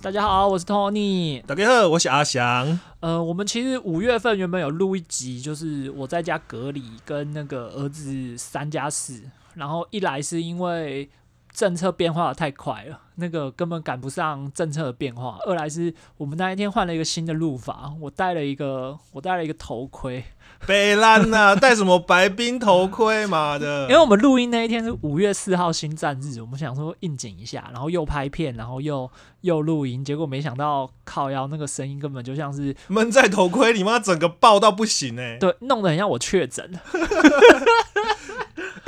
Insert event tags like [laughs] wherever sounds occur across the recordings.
大家好，我是 Tony。大家好，我是阿翔。呃，我们其实五月份原本有录一集，就是我在家隔离跟那个儿子三加四，然后一来是因为政策变化的太快了，那个根本赶不上政策的变化；二来是我们那一天换了一个新的路法，我戴了一个我戴了一个头盔。北兰呐，戴什么白冰头盔嘛的？因为我们录音那一天是五月四号新战日，我们想说应景一下，然后又拍片，然后又又录音，结果没想到靠腰那个声音根本就像是闷在头盔里面，整个爆到不行哎！对，弄得很像我确诊。[laughs]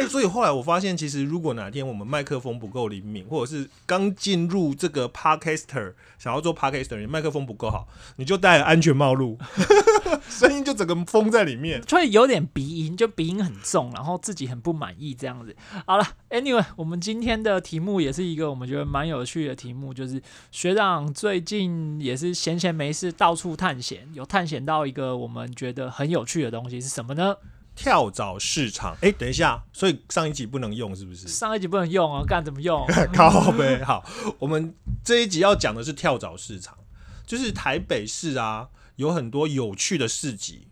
所以后来我发现，其实如果哪天我们麦克风不够灵敏，或者是刚进入这个 podcaster 想要做 podcaster，你麦克风不够好，你就戴安全帽录，[laughs] 声音就整个封在里面，所以有点鼻音，就鼻音很重，然后自己很不满意这样子。好了，Anyway，我们今天的题目也是一个我们觉得蛮有趣的题目，就是学长最近也是闲闲没事到处探险，有探险到一个我们觉得很有趣的东西是什么呢？跳蚤市场，哎，等一下，所以上一集不能用是不是？上一集不能用啊，干怎么用？[laughs] 靠呗。好，我们这一集要讲的是跳蚤市场，就是台北市啊，有很多有趣的市集，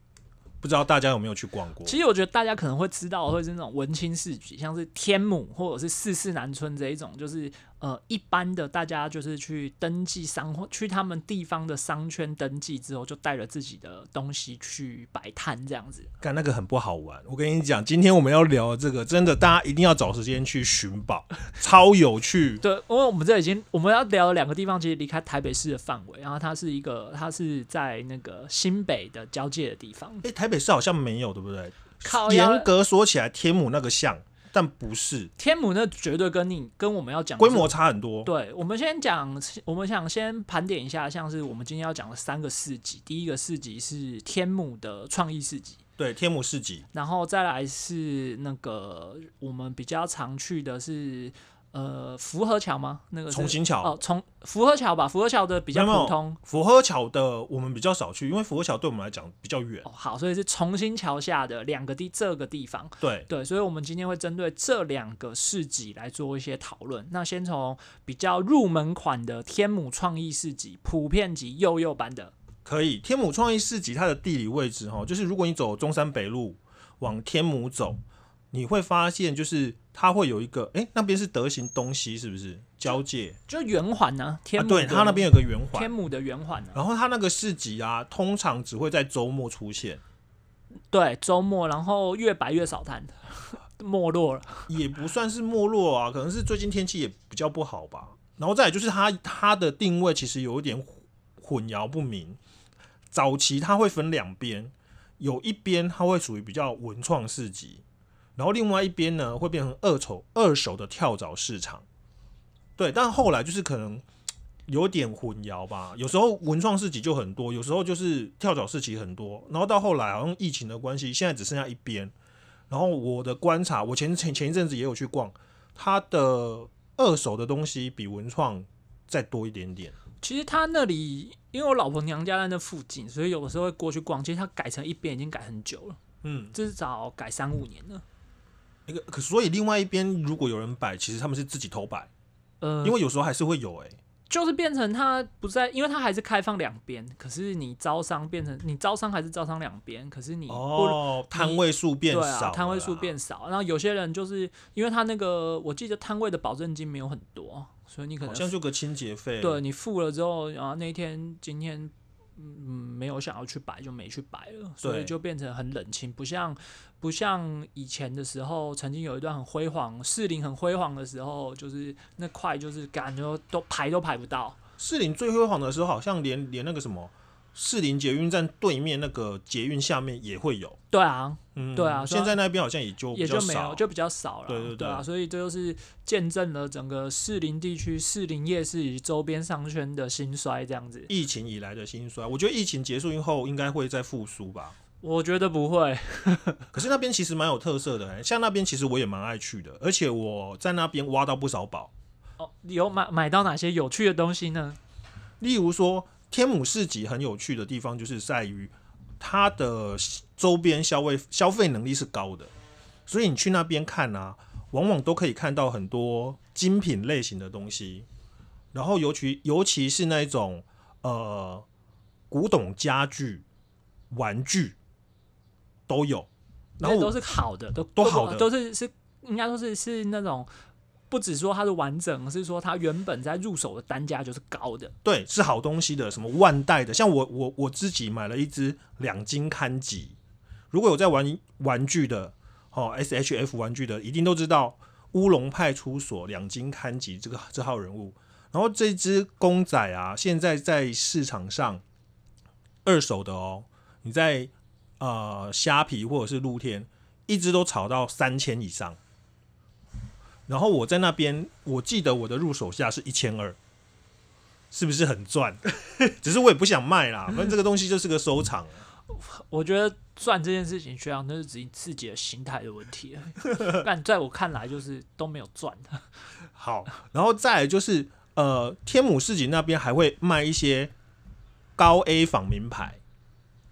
不知道大家有没有去逛过？其实我觉得大家可能会知道，会是那种文青市集，像是天母或者是四四南村这一种，就是。呃，一般的大家就是去登记商，去他们地方的商圈登记之后，就带着自己的东西去摆摊这样子。干那个很不好玩，我跟你讲，今天我们要聊这个，真的大家一定要找时间去寻宝，超有趣。[laughs] 对，因为我们这已经我们要聊的两个地方，其实离开台北市的范围，然后它是一个，它是在那个新北的交界的地方。哎，台北市好像没有，对不对？严格说起来，天母那个像。但不是天母，那绝对跟你跟我们要讲规模差很多。对，我们先讲，我们想先盘点一下，像是我们今天要讲的三个市集。第一个市集是天母的创意市集，对，天母市集。然后再来是那个我们比较常去的是。呃，福和桥吗？那个重新桥哦，从福和桥吧，福和桥的比较普通。福和桥的我们比较少去，因为福和桥对我们来讲比较远。好，所以是重新桥下的两个地，这个地方。对对，所以我们今天会针对这两个市集来做一些讨论。那先从比较入门款的天母创意市集，普遍级幼幼版的。可以，天母创意市集它的地理位置哈，就是如果你走中山北路往天母走。你会发现，就是它会有一个，哎，那边是德行东西，是不是交界？就圆环呢？天母对，它那边有个圆环，天母的圆环。然后它那个市集啊，通常只会在周末出现。对，周末，然后越摆越少摊，[laughs] 没落了。也不算是没落啊，可能是最近天气也比较不好吧。然后再就是它它的定位其实有一点混淆不明。早期它会分两边，有一边它会属于比较文创市集。然后另外一边呢，会变成二手二手的跳蚤市场，对。但后来就是可能有点混淆吧，有时候文创市集就很多，有时候就是跳蚤市集很多。然后到后来好像疫情的关系，现在只剩下一边。然后我的观察，我前前前一阵子也有去逛，它的二手的东西比文创再多一点点。其实他那里，因为我老婆娘家在那附近，所以有的时候会过去逛。其实他改成一边已经改很久了，嗯，至少改三五年了。一个可，所以另外一边如果有人摆，其实他们是自己偷摆，呃，因为有时候还是会有，哎，就是变成他不在，因为他还是开放两边，可是你招商变成你招商还是招商两边，可是你哦摊位数变少，摊位数变少，然后有些人就是因为他那个我记得摊位的保证金没有很多，所以你可能好像就个清洁费，对你付了之后，然后那天今天。嗯，没有想要去摆，就没去摆了，所以就变成很冷清，不像不像以前的时候，曾经有一段很辉煌，士林很辉煌的时候，就是那块就是感觉都排都排不到。士林最辉煌的时候，好像连连那个什么。士林捷运站对面那个捷运下面也会有，对啊，嗯，对啊，现在那边好像也就也就没有，就比较少了，对对对啊，所以这就是见证了整个士林地区士林夜市以及周边商圈的兴衰，这样子。疫情以来的兴衰，我觉得疫情结束以后应该会再复苏吧。我觉得不会，[laughs] 可是那边其实蛮有特色的，像那边其实我也蛮爱去的，而且我在那边挖到不少宝。哦，有买买到哪些有趣的东西呢？例如说。天母市集很有趣的地方，就是在于它的周边消费消费能力是高的，所以你去那边看啊，往往都可以看到很多精品类型的东西。然后尤其尤其是那种呃古董家具、玩具都有，然后都是好的，都都好的都是是应该说是是那种。不只说它是完整，而是说它原本在入手的单价就是高的。对是好东西的，什么万代的，像我我我自己买了一只两金刊集，如果有在玩玩具的哦，SHF 玩具的，一定都知道乌龙派出所两金刊集这个这号人物。然后这只公仔啊，现在在市场上二手的哦，你在呃虾皮或者是露天，一只都炒到三千以上。然后我在那边，我记得我的入手价是一千二，是不是很赚？只是我也不想卖啦，[laughs] 反正这个东西就是个收藏。我觉得赚这件事情，学长那是自己自己的心态的问题。[laughs] 但在我看来，就是都没有赚。好，然后再来就是呃，天母市集那边还会卖一些高 A 仿名牌，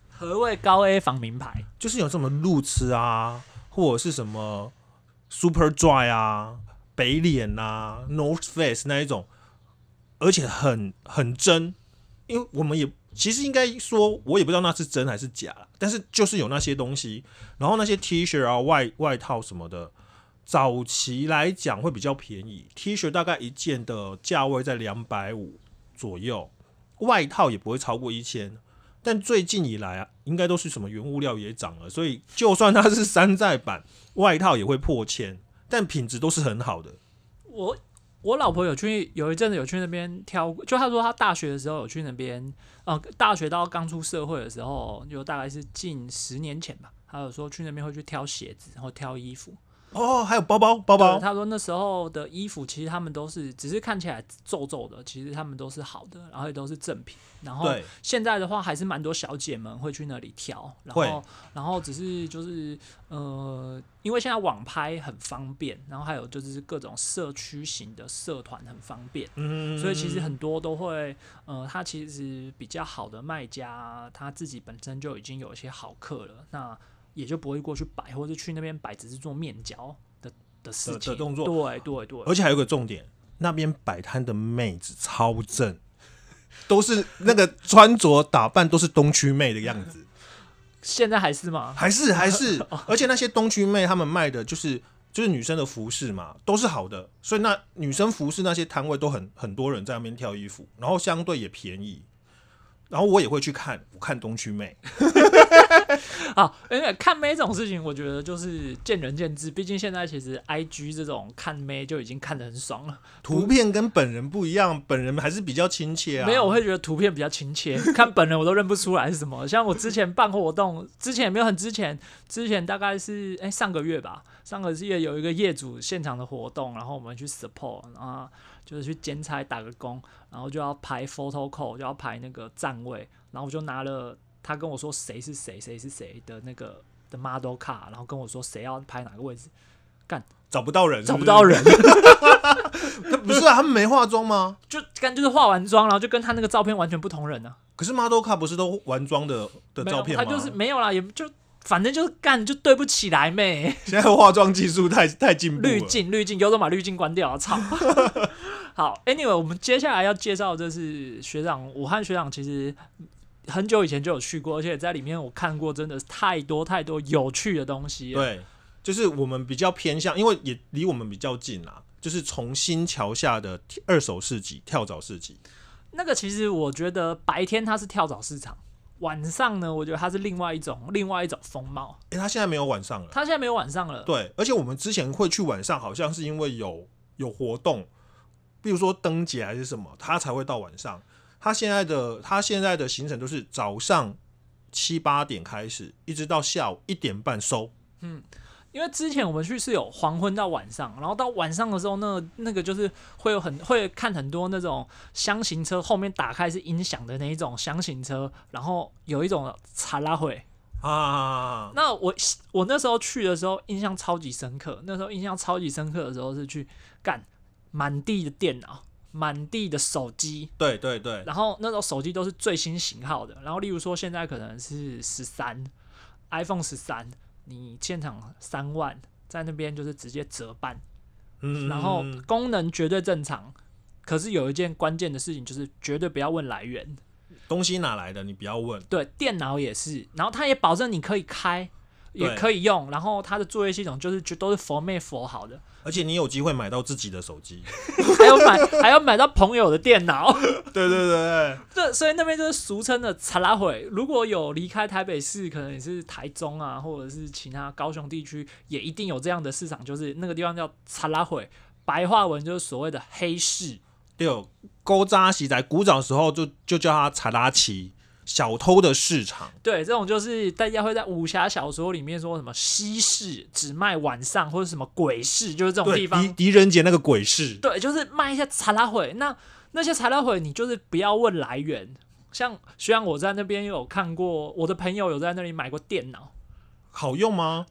何谓高 A 仿名牌？就是有什么路痴啊，或者是什么 Super Dry 啊、北脸啊、North Face 那一种，而且很很真，因为我们也其实应该说，我也不知道那是真还是假，但是就是有那些东西，然后那些 T 恤啊、外外套什么的，早期来讲会比较便宜，T 恤大概一件的价位在两百五左右，外套也不会超过一千。但最近以来啊，应该都是什么原物料也涨了，所以就算它是山寨版外套也会破千，但品质都是很好的。我我老婆有去，有一阵子有去那边挑，就她说她大学的时候有去那边，呃，大学到刚出社会的时候，就大概是近十年前吧。她有说去那边会去挑鞋子，然后挑衣服。哦，还有包包包包，他说那时候的衣服其实他们都是只是看起来皱皱的，其实他们都是好的，然后也都是正品。然后对。现在的话，还是蛮多小姐们会去那里挑，然后然后只是就是呃，因为现在网拍很方便，然后还有就是各种社区型的社团很方便，嗯，所以其实很多都会呃，他其实比较好的卖家，他自己本身就已经有一些好客了，那也就不会过去摆，或者去那边摆只是做面交的的事的情。的动作。对对对，而且还有个重点，那边摆摊的妹子超正，都是那个穿着打扮都是东区妹的样子，现在还是吗？还是还是，[laughs] 而且那些东区妹她们卖的就是就是女生的服饰嘛，都是好的，所以那女生服饰那些摊位都很很多人在那边挑衣服，然后相对也便宜。然后我也会去看，我看东区妹，[laughs] 啊，因为看妹这种事情，我觉得就是见仁见智。毕竟现在其实 I G 这种看妹就已经看得很爽了。图片跟本人不一样，本人还是比较亲切啊。没有，我会觉得图片比较亲切，看本人我都认不出来是什么。像我之前办活动，之前也没有很之前，之前大概是哎、上个月吧，上个月有一个业主现场的活动，然后我们去 support，然后就是去剪彩打个工，然后就要排 photo call，就要排那个站位，然后我就拿了他跟我说谁是谁，谁是谁的那个的 model 卡，然后跟我说谁要拍哪个位置，干找不到人是不是找不到，人，[laughs] 他不是啊？他们没化妆吗？[laughs] 就干就是化完妆，然后就跟他那个照片完全不同人呢、可是 model 卡不是都完妆的的照片吗？他就是没有啦，也就反正就是干就对不起来妹。[laughs] 现在化妆技术太太进步了。滤镜滤镜，有种把滤镜关掉啊！操。好，Anyway，我们接下来要介绍的是学长，武汉学长其实很久以前就有去过，而且在里面我看过，真的是太多太多有趣的东西。对，就是我们比较偏向，因为也离我们比较近啦，就是从新桥下的二手市集、跳蚤市集。那个其实我觉得白天它是跳蚤市场，晚上呢，我觉得它是另外一种另外一种风貌。诶，它现在没有晚上了。它现在没有晚上了，对，而且我们之前会去晚上，好像是因为有有活动，比如说灯节还是什么，它才会到晚上。他现在的他现在的行程都是早上七八点开始，一直到下午一点半收。嗯因为之前我们去是有黄昏到晚上，然后到晚上的时候，那个那个就是会有很会看很多那种箱型车后面打开是音响的那一种箱型车，然后有一种查拉会。啊，那我我那时候去的时候印象超级深刻，那时候印象超级深刻的时候是去干满地的电脑，满地的手机，对对对，然后那种手机都是最新型号的，然后例如说现在可能是十三，iPhone 十三，你现场三万，在那边就是直接折半，嗯，然后功能绝对正常，可是有一件关键的事情就是绝对不要问来源。东西哪来的？你不要问。对，电脑也是，然后它也保证你可以开，也可以用，然后它的作业系统就是就都是佛妹佛好的，而且你有机会买到自己的手机。[laughs] 还有买 [laughs] 还要买到朋友的电脑。对对对对，这所以那边就是俗称的查拉会。如果有离开台北市，可能也是台中啊，或者是其他高雄地区，也一定有这样的市场，就是那个地方叫查拉会，白话文就是所谓的黑市。六勾扎喜在古早时候就就叫它查拉奇，小偷的市场。对，这种就是大家会在武侠小说里面说什么西市只卖晚上，或者什么鬼市，就是这种，地方狄。狄仁杰那个鬼市，对，就是卖一些查拉毁。那那些材料毁，你就是不要问来源。像虽然我在那边有看过，我的朋友有在那里买过电脑好用吗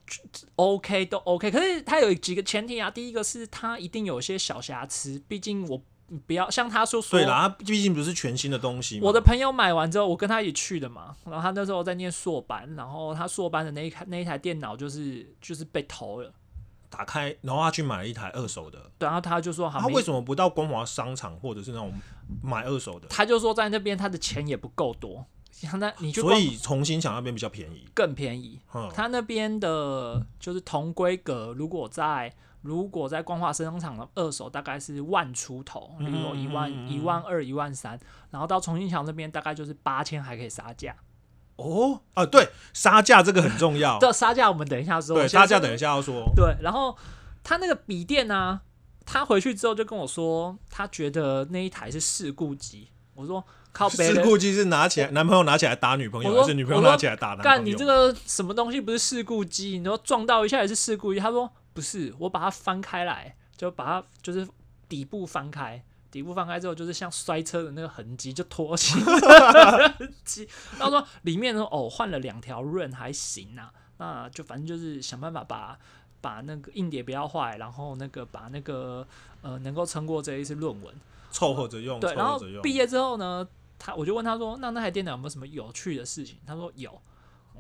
？，OK 都 OK。可是它有几个前提啊，第一个是它一定有一些小瑕疵，毕竟我不要像他说说对啦，它毕竟不是全新的东西。我的朋友买完之后，我跟他一起去的嘛。然后他那时候在念硕班，然后他硕班的那一台那一台电脑就是就是被偷了。打开，然后他去买了一台二手的。对然后他就说好，他为什么不到光华商场或者是那种买二手的？他就说在那边他的钱也不够多，像那你去所以重新想那边比较便宜。更便宜。嗯，他那边的就是同规格，如果在如果在光华商场的二手大概是万出头，比如说一万一万二、一万三，然后到重庆桥那边大概就是八千还可以杀价。哦，啊，对，杀价这个很重要。[laughs] 这杀价我们等一下说。对，杀价等一下要说。对，然后他那个笔电呢、他回去之后就跟我说，他觉得那一台是事故机。我说靠事故机是拿起来，男朋友拿起来打女朋友，还是女朋友拿起来打男朋友？干你这个什么东西不是事故机？你说撞到一下也是事故机？他说不是，我把它翻开来，就把它就是底部翻开。底部翻开之后，就是像摔车的那个痕迹，就拖起痕迹。然后说里面呢，哦，换了两条润还行啊，那就反正就是想办法把把那个硬碟不要坏，然后那个把那个呃能够撑过这一次论文。凑合着用，对，然后。毕业之后呢，他我就问他说，那那台电脑有没有什么有趣的事情？他说有。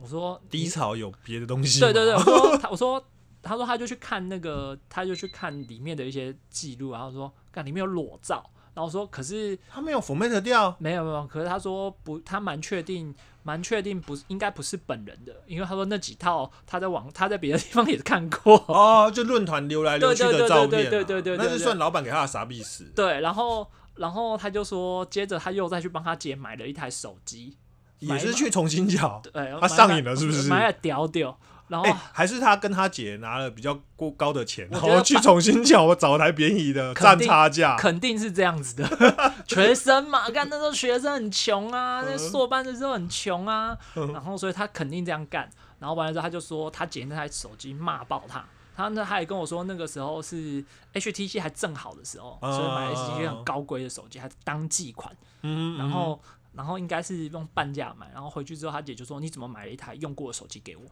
我说低潮有别的东西？对对对，我，说他我说他说，他就去看那个，他就去看里面的一些记录，然后说，看里面有裸照，然后说，可是他没有 format 掉，没有没有，可是他说不，他蛮确定，蛮确定不是应该不是本人的，因为他说那几套他在网他在别的地方也看过，哦，就论坛溜来溜去的照片，对对对对对，那是算老板给他的傻逼死？对，然后然后他就说，接着他又再去帮他姐买了一台手机，也是去重庆桥，哎，他上瘾了是不是？买了屌屌。然后哎、还是他跟他姐拿了比较过高的钱，然后去重新缴，我找台便宜的占差价。肯定是这样子的，[laughs] 学生嘛，干那时候学生很穷啊，那硕班的时候很穷啊，嗯然后所以他肯定这样干，然后完了之后他就说他姐那台手机骂爆他。他那他也跟我说，那个时候是 HTC 还正好的时候，啊所以买 HTC 很高规的手机，还是当季款。嗯，然后然后应该是用半价买，然后回去之后他姐就说你怎么买了一台用过的手机给我？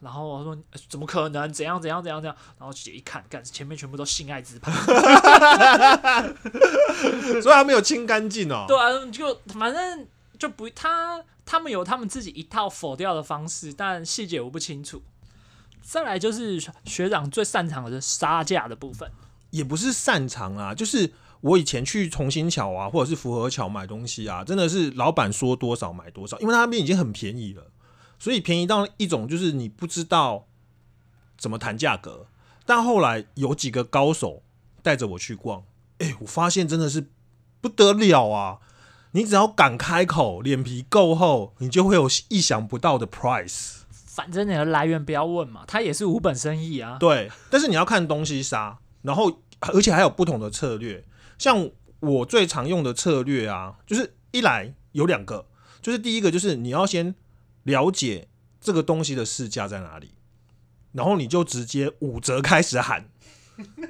然后我说、呃怎么可能？怎样怎样怎样怎样？然后姐一看，干前面全部都性爱自拍，嗯 [laughs] 所以他没有清干净哦。对啊，就反正就不他他们有他们自己一套否掉的方式，但细节我不清楚。再来就是学长最擅长的是杀价的部分，也不是擅长啊，就是我以前去重新桥啊，或者是福和桥买东西啊，真的是老板说多少买多少，因为他那边已经很便宜了，所以便宜到一种就是你不知道怎么谈价格。但后来有几个高手带着我去逛，哎、我发现真的是不得了啊！你只要敢开口，脸皮够厚，你就会有意想不到的 price。反正你的来源不要问嘛，他也是无本生意啊。对，但是你要看东西杀，然后而且还有不同的策略。像我最常用的策略啊，就是一来有两个，就是第一个就是你要先了解这个东西的市价在哪里，然后你就直接五折开始喊，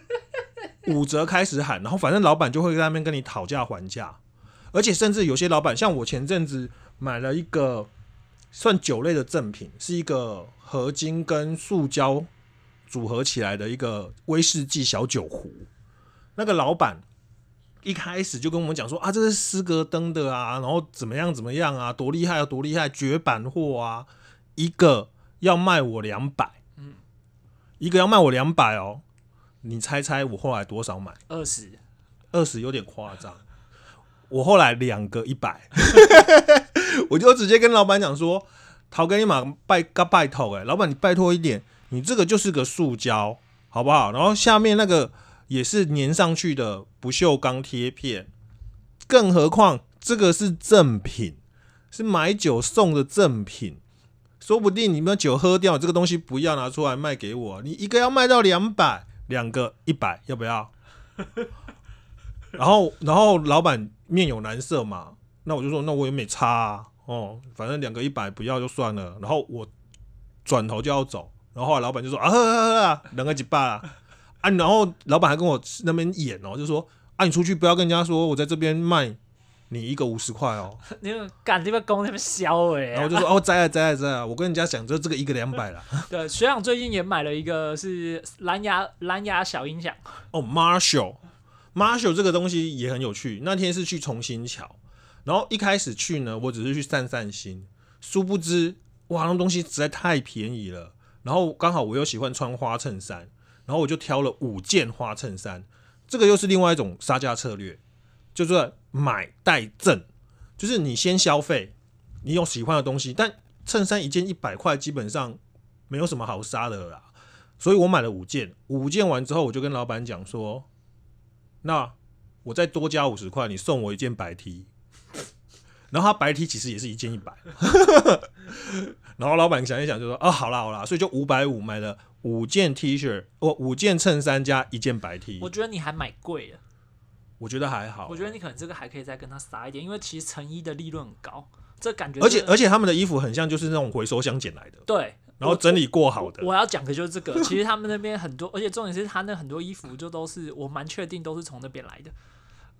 [laughs] 五折开始喊，然后反正老板就会在那边跟你讨价还价，而且甚至有些老板，像我前阵子买了一个算酒类的赠品，是一个合金跟塑胶组合起来的一个威士忌小酒壶。那个老板一开始就跟我们讲说啊，这是斯格登的啊，然后怎么样怎么样啊，多厉害啊，多厉害，绝版货啊，一个要卖我两百，嗯，一个要卖我两百哦。你猜猜我后来多少买？二十，二十有点夸张。我后来两个一百，[laughs] 我就直接跟老板讲说：“陶给你马拜个拜托，哎，老板你拜托一点，你这个就是个塑胶，好不好？然后下面那个也是粘上去的不锈钢贴片，更何况这个是赠品，是买酒送的赠品，说不定你们酒喝掉，这个东西不要拿出来卖给我，你一个要卖到两百，两个一百，要不要？”然后，然后老板面有难色嘛，那我就说，那我也没差啊，哦，反正两个一百不要就算了。然后我转头就要走，然后后来老板就说啊呵呵呵，两个几百啊，啊，然后老板还跟我那边演哦，就说啊，你出去不要跟人家说我在这边卖你一个五十块哦，[laughs] 你赶这边工那边销哎，然后就说哦，在啊在啊在啊，我跟人家讲就这个一个两百了。[laughs] 对，学长最近也买了一个是蓝牙蓝牙小音响哦，Marshall。Marshall 这个东西也很有趣。那天是去重新桥，然后一开始去呢，我只是去散散心，殊不知哇，那东西实在太便宜了。然后刚好我又喜欢穿花衬衫，然后我就挑了五件花衬衫。这个又是另外一种杀价策略，就是买带赠，就是你先消费，你有喜欢的东西，但衬衫一件一百块，基本上没有什么好杀的啦。所以我买了五件，五件完之后，我就跟老板讲说。那我再多加五十块，你送我一件白 T，[laughs] 然后他白 T 其实也是一件一百，[laughs] 然后老板想一想就说啊，好啦好啦，所以就五百五买了五件 T 恤，哦，五件衬衫加一件白 T。我觉得你还买贵了，我觉得还好，我觉得你可能这个还可以再跟他撒一点，因为其实成衣的利润很高，这感觉而且而且他们的衣服很像就是那种回收箱捡来的，对。然后整理过好的，我要讲的就是这个。[laughs] 其实他们那边很多，而且重点是他那很多衣服就都是我蛮确定都是从那边来的。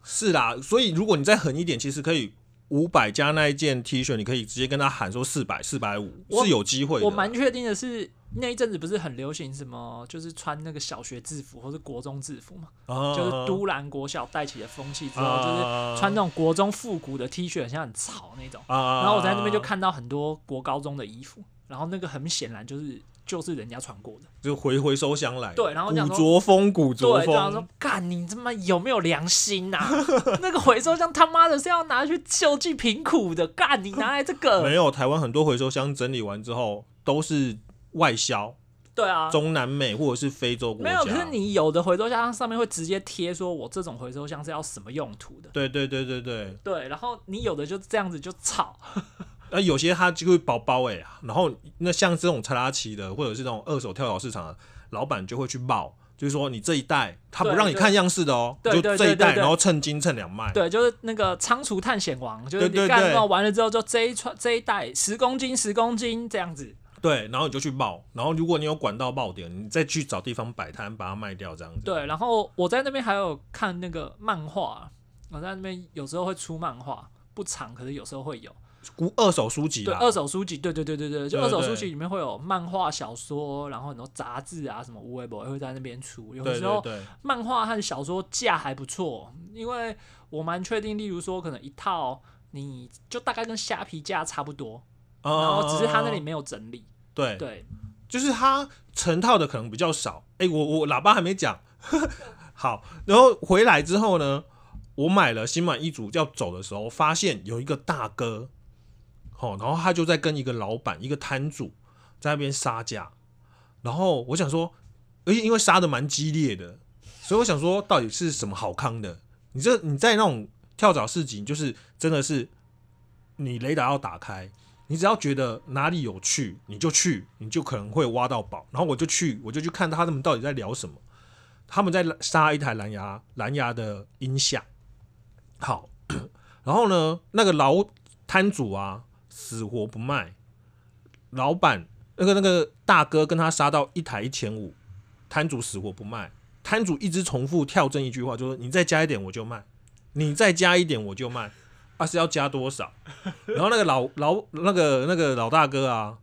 是啦，所以如果你再狠一点，其实可以五百加那一件 T 恤，你可以直接跟他喊说四百、四百五是有机会。我蛮确定的是那一阵子不是很流行什么，就是穿那个小学制服或是国中制服嘛，就是都兰国小带起的风气之后，就是穿那种国中复古的 T 恤，很像很潮那种。然后我在那边就看到很多国高中的衣服。然后那个很显然就是就是人家传过的，就回回收箱来。对，然后古着风，古着风。对，然后说干你他妈有没有良心呐？那个回收箱他妈的是要拿去救济贫苦的，干你拿来这个？没有，台湾很多回收箱整理完之后都是外销。对啊，中南美或者是非洲国家。没有，可是你有的回收箱上面会直接贴说，我这种回收箱是要什么用途的？对对对对对。对，然后你有的就这样子就炒。[laughs] 那有些它就会包包哎，然后那像这种查拉奇的，或者是这种二手跳蚤市场的老板就会去冒，就是说你这一袋他不让你看样式的哦，就这一袋，然后称斤称两卖。对，就是那个仓储探险王，就是你干到完了之后，就这一串这一袋十公斤十公斤这样子。对，然后你就去报，然后如果你有管道爆点，你再去找地方摆摊把它卖掉这样子。对，然后我在那边还有看那个漫画，我在那边有时候会出漫画，不长，可是有时候会有。古二手书籍，对二手书籍，对对对对对，就二手书籍里面会有漫画、小说，然后很多杂志啊，什么无微博也会在那边出。有时候漫画和小说价还不错，因为我蛮确定，例如说可能一套你就大概跟虾皮价差不多，然后只是他那里没有整理。对对，就是他成套的可能比较少。哎，我我喇叭还没讲，[laughs] 好，然后回来之后呢，我买了心满意足要走的时候，发现有一个大哥。哦，然后他就在跟一个老板、一个摊主在那边杀价，然后我想说，而且因为杀的蛮激烈的，所以我想说，到底是什么好康的？你这你在那种跳蚤市集，就是真的是你雷达要打开，你只要觉得哪里有趣，你就去，你就可能会挖到宝。然后我就去，我就去看他们到底在聊什么。他们在杀一台蓝牙蓝牙的音响，好，[coughs] 然后呢，那个老摊主啊。死活不卖，老板那个那个大哥跟他杀到一台一千五，摊主死活不卖，摊主一直重复跳针一句话，就说你再加一点我就卖，你再加一点我就卖，啊是要加多少？然后那个老老那个那个老大哥啊，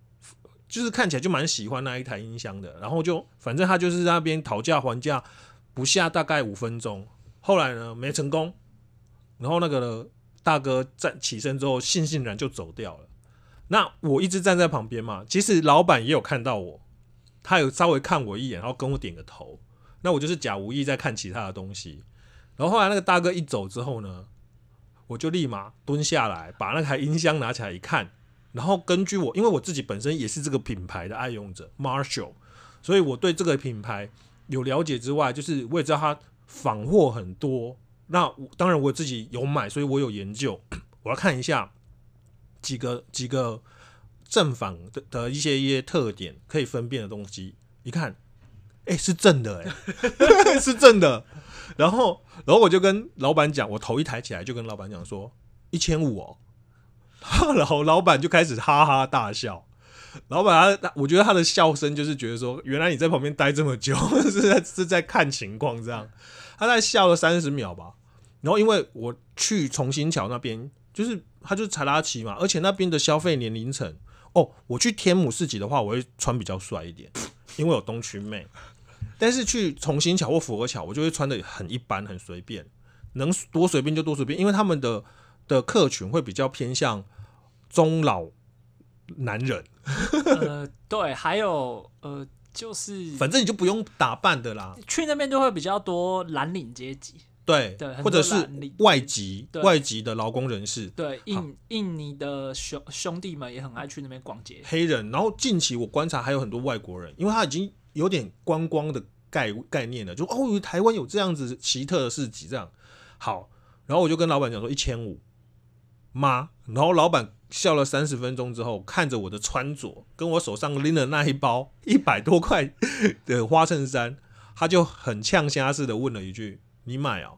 就是看起来就蛮喜欢那一台音箱的，然后就反正他就是那边讨价还价不下大概五分钟，后来呢没成功，然后那个。大哥站起身之后，悻悻然就走掉了。那我一直站在旁边嘛，其实老板也有看到我，他有稍微看我一眼，然后跟我点个头。那我就是假无意在看其他的东西。然后后来那个大哥一走之后呢，我就立马蹲下来，把那台音箱拿起来一看，然后根据我，因为我自己本身也是这个品牌的爱用者，Marshall，所以我对这个品牌有了解之外，就是我也知道它仿货很多。那我当然我自己有买，所以我有研究，我要看一下几个几个正反的的一些一些特点可以分辨的东西。一看，哎、是正的、哎，[laughs] 是正的。然后，然后我就跟老板讲，我头一抬起来就跟老板讲说一千五哦，[laughs] 然后老板就开始哈哈大笑。老板他，我觉得他的笑声就是觉得说，原来你在旁边待这么久，[laughs] 是在是在看情况这样。他在笑了三十秒吧。然后因为我去重新桥那边，就是他就是查拉奇嘛，而且那边的消费年龄层，哦，我去天母市集的话，我会穿比较帅一点，因为有东区妹。但是去重新桥或复合桥，我就会穿的很一般，很随便，能多随便就多随便，因为他们的的客群会比较偏向中老男人，[laughs] 对，还有呃，就是反正你就不用打扮的啦，去那边就会比较多蓝领阶级，对，对或者是外籍外籍的劳工人士，对，印印尼的兄兄弟们也很爱去那边逛街。黑人，然后近期我观察还有很多外国人，因为他已经有点观光的概概念了，就哦，台湾有这样子奇特的市集，这样好，然后我就跟老板讲说一千五，妈，然后老板笑了三十分钟之后，看着我的穿着，跟我手上拎的那一包 [laughs] 一百多块的花衬衫，他就很呛虾似的问了一句：“你买啊？”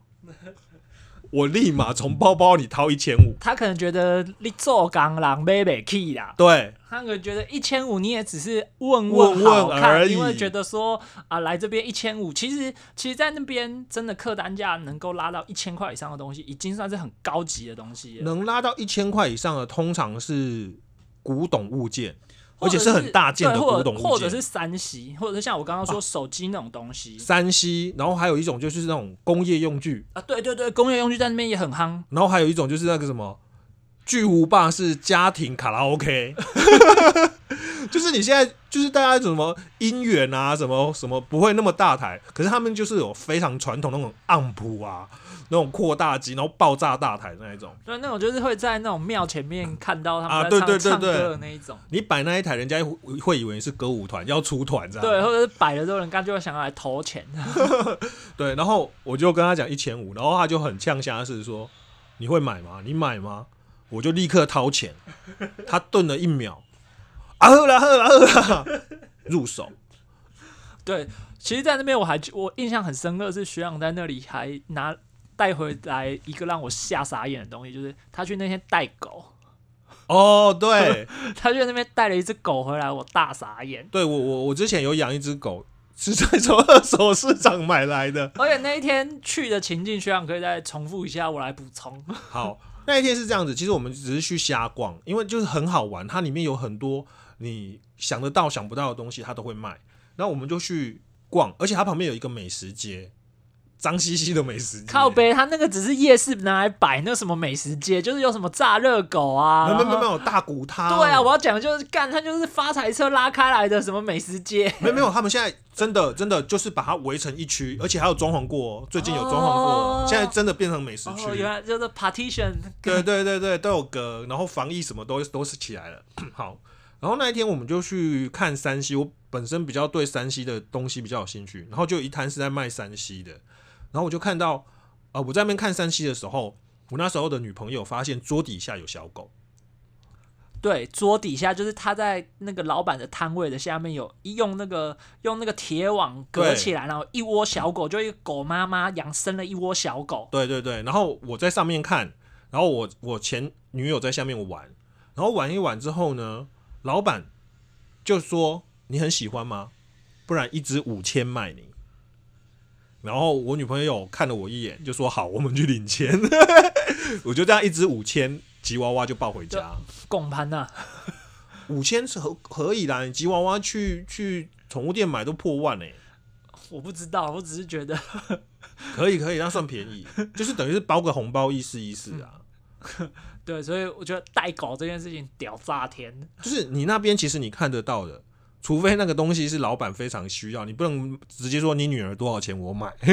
我立马从包包里掏一千五，他可能觉得你做工人买不起啦，对，他可能觉得一千五你也只是问问好看，问而已。因为觉得说啊来这边一千五，其实其实，在那边真的客单价能够拉到一千块以上的东西，已经算是很高级的东西了。能拉到一千块以上的，通常是古董物件，而且是很大件的古董物件，或者是三 C，或者是像我刚刚说手机那种东西。三西，然后还有一种就是那种工业用具，啊，对对对，工业用具在那边也很夯。然后还有一种就是那个什么巨无霸是家庭卡拉 OK，[laughs] 就是你现在就是大家什么姻缘啊，什么什么不会那么大台，可是他们就是有非常传统那种暗谱啊，那种扩大机，然后爆炸大台那一种。对，那种就是会在那种庙前面看到他啊们在唱、对对对唱歌那一种。你摆那一台，人家会会以为是歌舞团要出团这样。对，或者是摆了之后，人家就会想要来投钱。[laughs] 对，然后我就跟他讲一千五，然后他就很呛下是说你会买吗？你买吗？我就立刻掏钱。他顿了一秒，啊喝啦喝啦喝啦，[laughs] 入手。对，其实，在那边我还我印象很深刻，是学长在那里还拿带回来一个让我吓傻眼的东西，就是他去那天带狗，哦，对，[laughs] 他去那边带了一只狗回来，我大傻眼。对我我我之前有养一只狗，是在从二手市场买来的。而且那一天去的情境，学长可以再重复一下，我来补充。好，那一天是这样子，其实我们只是去瞎逛，因为就是很好玩，它里面有很多你想得到、想不到的东西，他都会卖。然后我们就去逛，而且它旁边有一个美食街，脏兮兮的美食街。靠背，他那个只是夜市拿来摆那什么美食街，就是有什么炸热狗啊，没有没有没有大骨汤。对啊，我要讲的就是干，他就是发财车拉开来的什么美食街。没有没有，他们现在真的真的就是把它围成一区，而且还有装潢过哦，最近有装潢过哦，哦现在真的变成美食区。哦，原来就是 partition。对对对对，都有隔，然后防疫什么都都是起来了。[coughs] 好，然后那一天我们就去看山西，我本身比较对山西的东西比较有兴趣，然后就有一摊是在卖山西的，然后我就看到，呃，我在那边看山西的时候，我那时候的女朋友发现桌底下有小狗，对，桌底下就是他在那个老板的摊位的下面有用那个用那个铁网隔起来，然后一窝小狗，就一个狗妈妈养生了一窝小狗。对对对，然后我在上面看，然后我我前女友在下面玩，然后玩一玩之后呢，老板就说你很喜欢吗？不然一只五千卖你。然后我女朋友看了我一眼，就说好，我们去领钱。[laughs] 我就这样一只五千吉娃娃就抱回家，拱盘呐，五千是合可以啦，你吉娃娃去去宠物店买都破万哎、我不知道，我只是觉得可以可以，那算便宜，就是等于是包个红包意思意思啊。对，所以我觉得带狗这件事情屌炸天。就是你那边其实你看得到的，除非那个东西是老板非常需要，你不能直接说你女儿多少钱我买。[laughs]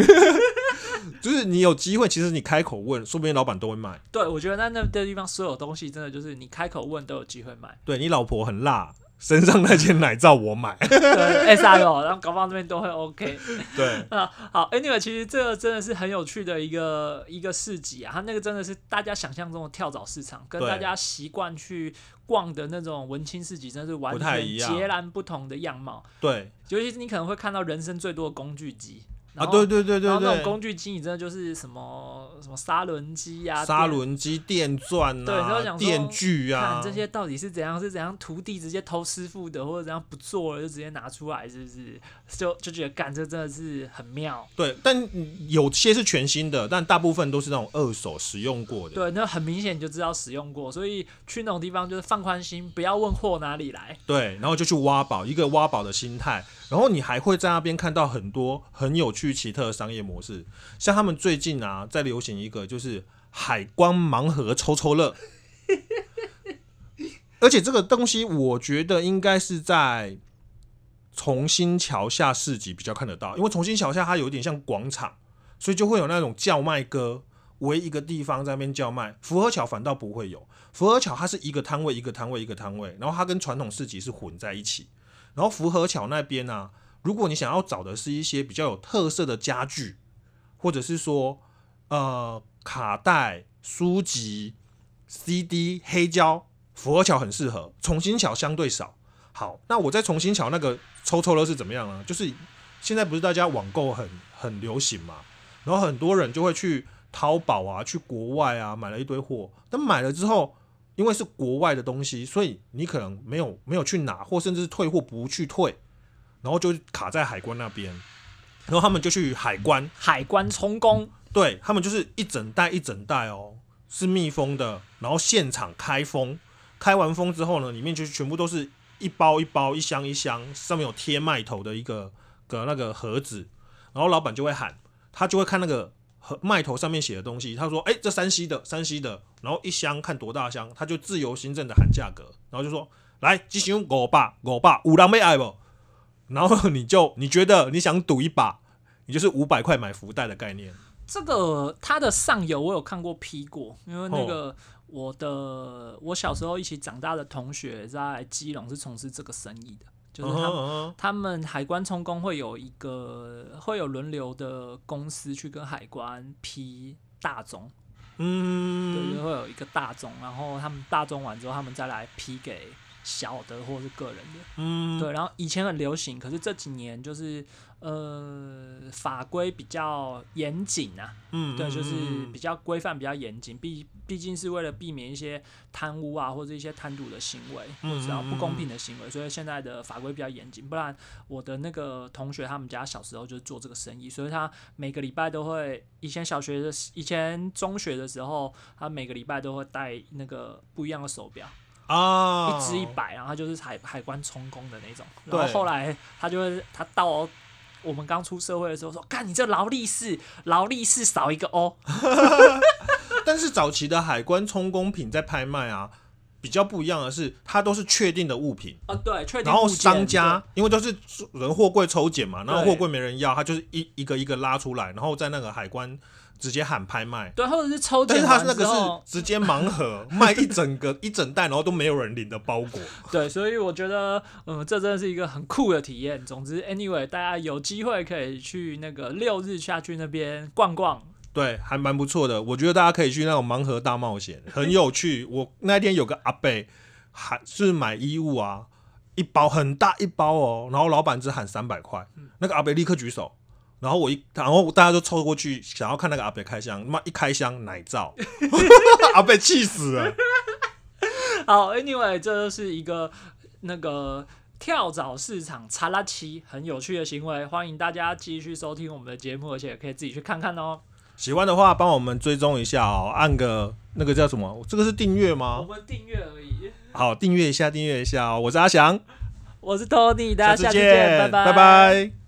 就是你有机会，其实你开口问，说不定老板都会卖。对，我觉得在那那地方所有东西真的就是你开口问都有机会买。对你老婆很辣，身上那件奶罩我买。[laughs] 对，S R O，然后搞不好那边都会 OK。[laughs] 对，[laughs] 啊，好，Anyway，其实这个真的是很有趣的一个一个市集啊，它那个真的是大家想象中的跳蚤市场，跟大家习惯去逛的那种文青市集，真的是完全截然不同的样貌。对尤其是你可能会看到人生最多的工具机。啊，然后对对对然后对对，那种工具机，你真的就是什么什么砂轮机呀、砂电轮机、电钻对然后讲、电锯啊看，这些到底是怎样？是怎样徒弟直接偷师傅的，或者怎样不做了就直接拿出来，是不是？就就觉得干这真的是很妙。对，但有些是全新的，但大部分都是那种二手使用过的。对，那很明显你就知道使用过，所以去那种地方就是放宽心，不要问货哪里来。对，然后就去挖宝，一个挖宝的心态。然后你还会在那边看到很多很有趣、奇特的商业模式，像他们最近啊，在流行一个就是海关盲盒抽抽乐，[laughs] 而且这个东西我觉得应该是在重新桥下市集比较看得到，因为重新桥下它有点像广场，所以就会有那种叫卖哥围一个地方在那边叫卖。福和桥反倒不会有，福和桥它是一个摊位一个摊位一个摊位，然后它跟传统市集是混在一起。然后福和桥那边呢、如果你想要找的是一些比较有特色的家具，或者是说呃卡带、书籍、CD、黑胶，福和桥很适合，重新桥相对少。好，那我在重新桥那个抽抽乐是怎么样呢？就是现在不是大家网购很很流行嘛，然后很多人就会去淘宝啊，去国外啊买了一堆货，但买了之后，因为是国外的东西，所以你可能没有没有去拿，或甚至是退货不去退，然后就卡在海关那边，然后他们就去海关，海关充公，对他们就是一整袋一整袋哦，是密封的，然后现场开封，开完封之后呢，里面就全部都是一包一包、一箱一箱，上面有贴麦头的一个个那个盒子，然后老板就会喊，他就会看那个和麦头上面写的东西，他说：“哎、这山西的，山西的。”然后一箱看多大箱，他就自由行政的喊价格，然后就说：“来，这箱五百，五百，五人要爱不？”然后你就你觉得你想赌一把，你就是五百块买福袋的概念。这个它的上游我有看过批过，因为那个我的我小时候一起长大的同学在基隆是从事这个生意的，就是他他们海关充公会有一个会有轮流的公司去跟海关批大宗，对，嗯，就会有一个大宗，然后他们大宗完之后，他们再来批给小的或是个人的。嗯，对，然后以前很流行，可是这几年就是呃法规比较严谨啊，嗯，对，就是嗯比较规范、比较严谨，毕毕竟是为了避免一些贪污啊或者一些贪赌的行为，或者是不公平的行为，所以现在的法规比较严谨。不然我的那个同学他们家小时候就是做这个生意，所以他每个礼拜都会，以前小学的时，以前中学的时候，他每个礼拜都会带那个不一样的手表，啊，一只一百，然后他就是海海关充公的那种。然后对后来他就会他到我们刚出社会的时候说：“干，你这劳力士，劳力士少一个 O。[laughs] ”但是早期的海关充公品在拍卖啊，比较不一样的是，它都是确定的物品，啊，对，确定然后商家因为都是人货柜抽检嘛，然后货柜没人要，他就是一一个一个拉出来，然后在那个海关直接喊拍卖。对，或者是抽但检完是他那个后，是直接盲盒 [laughs] 卖一整个一整袋，然后都没有人领的包裹。对，所以我觉得，嗯，这真的是一个很酷的体验。总之，anyway，大家有机会可以去那个六日下去那边逛逛。对，还蛮不错的。我觉得大家可以去那种盲盒大冒险，[laughs] 很有趣。我那天有个阿伯，还是买衣物啊，一包很大一包哦，然后老板只喊三百块，那个阿伯立刻举手，然后我一，然后大家就凑过去想要看那个阿北开箱，妈一开箱奶罩，[laughs] 阿北气死了。好，anyway，这就是一个那个跳蚤市场查拉奇很有趣的行为，欢迎大家继续收听我们的节目，而且可以自己去看看哦。喜欢的话，帮我们追踪一下哦，按个那个叫什么？这个是订阅吗我吗？们订阅而已。好，订阅一下，订阅一下哦。我是阿翔，我是 Tony，大家次下次见，拜拜拜